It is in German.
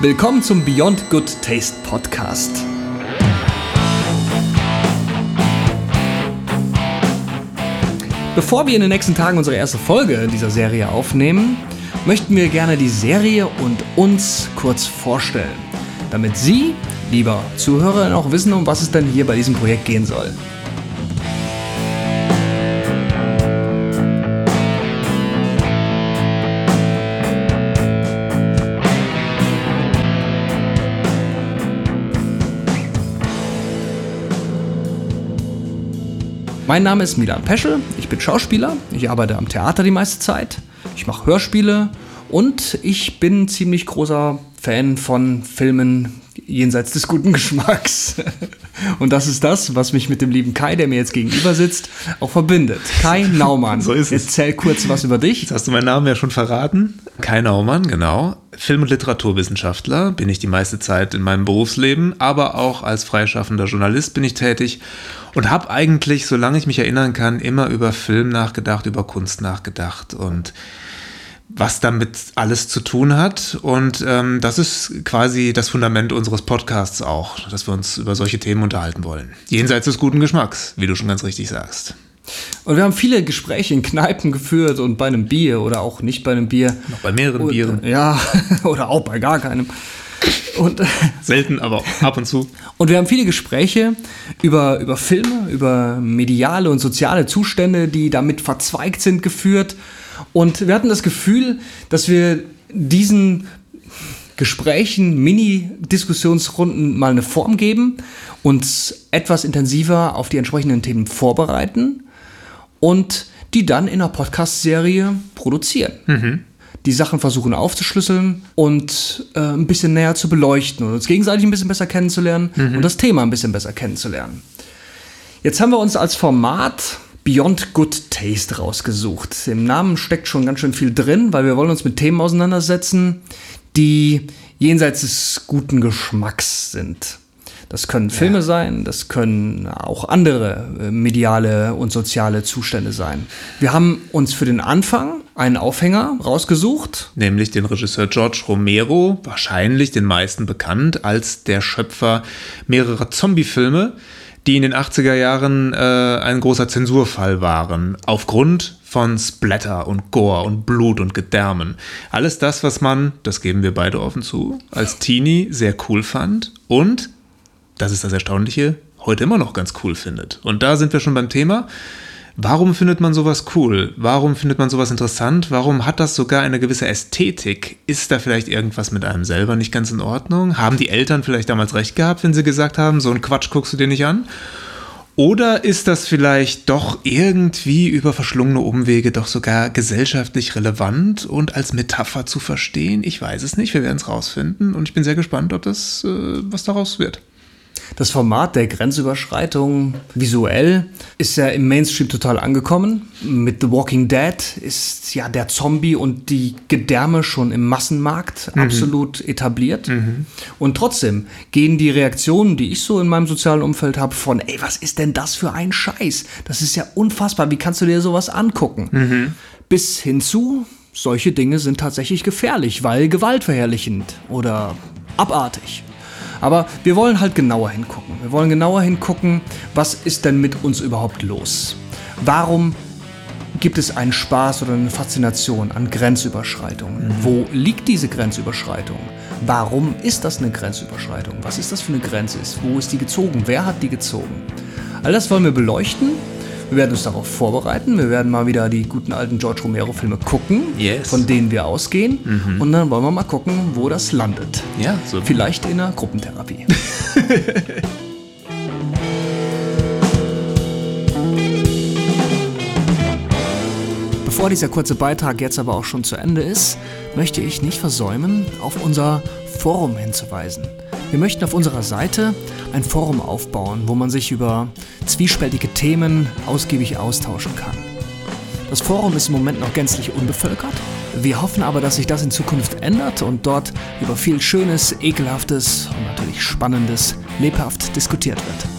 Willkommen zum Beyond Good Taste Podcast. Bevor wir in den nächsten Tagen unsere erste Folge dieser Serie aufnehmen, möchten wir gerne die Serie und uns kurz vorstellen, damit Sie, lieber Zuhörer, auch wissen, um was es denn hier bei diesem Projekt gehen soll. Mein Name ist Milan Peschel, ich bin Schauspieler, ich arbeite am Theater die meiste Zeit, ich mache Hörspiele. Und ich bin ziemlich großer Fan von Filmen jenseits des guten Geschmacks. Und das ist das, was mich mit dem lieben Kai, der mir jetzt gegenüber sitzt, auch verbindet. Kai Naumann. so ist es. Erzähl kurz was über dich. Jetzt hast du meinen Namen ja schon verraten. Kai Naumann, genau. Film- und Literaturwissenschaftler bin ich die meiste Zeit in meinem Berufsleben, aber auch als freischaffender Journalist bin ich tätig und habe eigentlich, solange ich mich erinnern kann, immer über Film nachgedacht, über Kunst nachgedacht und was damit alles zu tun hat. Und ähm, das ist quasi das Fundament unseres Podcasts auch, dass wir uns über solche Themen unterhalten wollen. Jenseits des guten Geschmacks, wie du schon ganz richtig sagst. Und wir haben viele Gespräche in Kneipen geführt und bei einem Bier oder auch nicht bei einem Bier. Noch bei mehreren und, Bieren. Ja, oder auch bei gar keinem. Und, Selten, aber ab und zu. Und wir haben viele Gespräche über, über Filme, über mediale und soziale Zustände, die damit verzweigt sind, geführt. Und wir hatten das Gefühl, dass wir diesen Gesprächen, Mini-Diskussionsrunden mal eine Form geben, uns etwas intensiver auf die entsprechenden Themen vorbereiten und die dann in einer Podcast-Serie produzieren. Mhm. Die Sachen versuchen aufzuschlüsseln und äh, ein bisschen näher zu beleuchten und uns gegenseitig ein bisschen besser kennenzulernen mhm. und das Thema ein bisschen besser kennenzulernen. Jetzt haben wir uns als Format Beyond Good Taste rausgesucht. Im Namen steckt schon ganz schön viel drin, weil wir wollen uns mit Themen auseinandersetzen, die jenseits des guten Geschmacks sind. Das können Filme ja. sein, das können auch andere äh, mediale und soziale Zustände sein. Wir haben uns für den Anfang einen Aufhänger rausgesucht. Nämlich den Regisseur George Romero, wahrscheinlich den meisten bekannt als der Schöpfer mehrerer Zombie-Filme, die in den 80er Jahren äh, ein großer Zensurfall waren, aufgrund von Splatter und Gore und Blut und Gedärmen. Alles das, was man, das geben wir beide offen zu, als Teenie sehr cool fand und, das ist das Erstaunliche, heute immer noch ganz cool findet. Und da sind wir schon beim Thema. Warum findet man sowas cool? Warum findet man sowas interessant? Warum hat das sogar eine gewisse Ästhetik? Ist da vielleicht irgendwas mit einem selber nicht ganz in Ordnung? Haben die Eltern vielleicht damals recht gehabt, wenn sie gesagt haben, so einen Quatsch guckst du dir nicht an? Oder ist das vielleicht doch irgendwie über verschlungene Umwege doch sogar gesellschaftlich relevant und als Metapher zu verstehen? Ich weiß es nicht, wir werden es rausfinden und ich bin sehr gespannt, ob das äh, was daraus wird. Das Format der Grenzüberschreitung visuell ist ja im Mainstream total angekommen. Mit The Walking Dead ist ja der Zombie und die Gedärme schon im Massenmarkt mhm. absolut etabliert. Mhm. Und trotzdem gehen die Reaktionen, die ich so in meinem sozialen Umfeld habe, von, ey, was ist denn das für ein Scheiß? Das ist ja unfassbar. Wie kannst du dir sowas angucken? Mhm. Bis hinzu, solche Dinge sind tatsächlich gefährlich, weil gewaltverherrlichend oder abartig. Aber wir wollen halt genauer hingucken. Wir wollen genauer hingucken, was ist denn mit uns überhaupt los? Warum gibt es einen Spaß oder eine Faszination an Grenzüberschreitungen? Mhm. Wo liegt diese Grenzüberschreitung? Warum ist das eine Grenzüberschreitung? Was ist das für eine Grenze? Wo ist die gezogen? Wer hat die gezogen? All das wollen wir beleuchten wir werden uns darauf vorbereiten. Wir werden mal wieder die guten alten George Romero-Filme gucken, yes. von denen wir ausgehen. Mhm. Und dann wollen wir mal gucken, wo das landet. Ja, so. Vielleicht in einer Gruppentherapie. Bevor dieser kurze Beitrag jetzt aber auch schon zu Ende ist, möchte ich nicht versäumen, auf unser Forum hinzuweisen. Wir möchten auf unserer Seite ein Forum aufbauen, wo man sich über zwiespältige Themen ausgiebig austauschen kann. Das Forum ist im Moment noch gänzlich unbevölkert. Wir hoffen aber, dass sich das in Zukunft ändert und dort über viel Schönes, Ekelhaftes und natürlich Spannendes lebhaft diskutiert wird.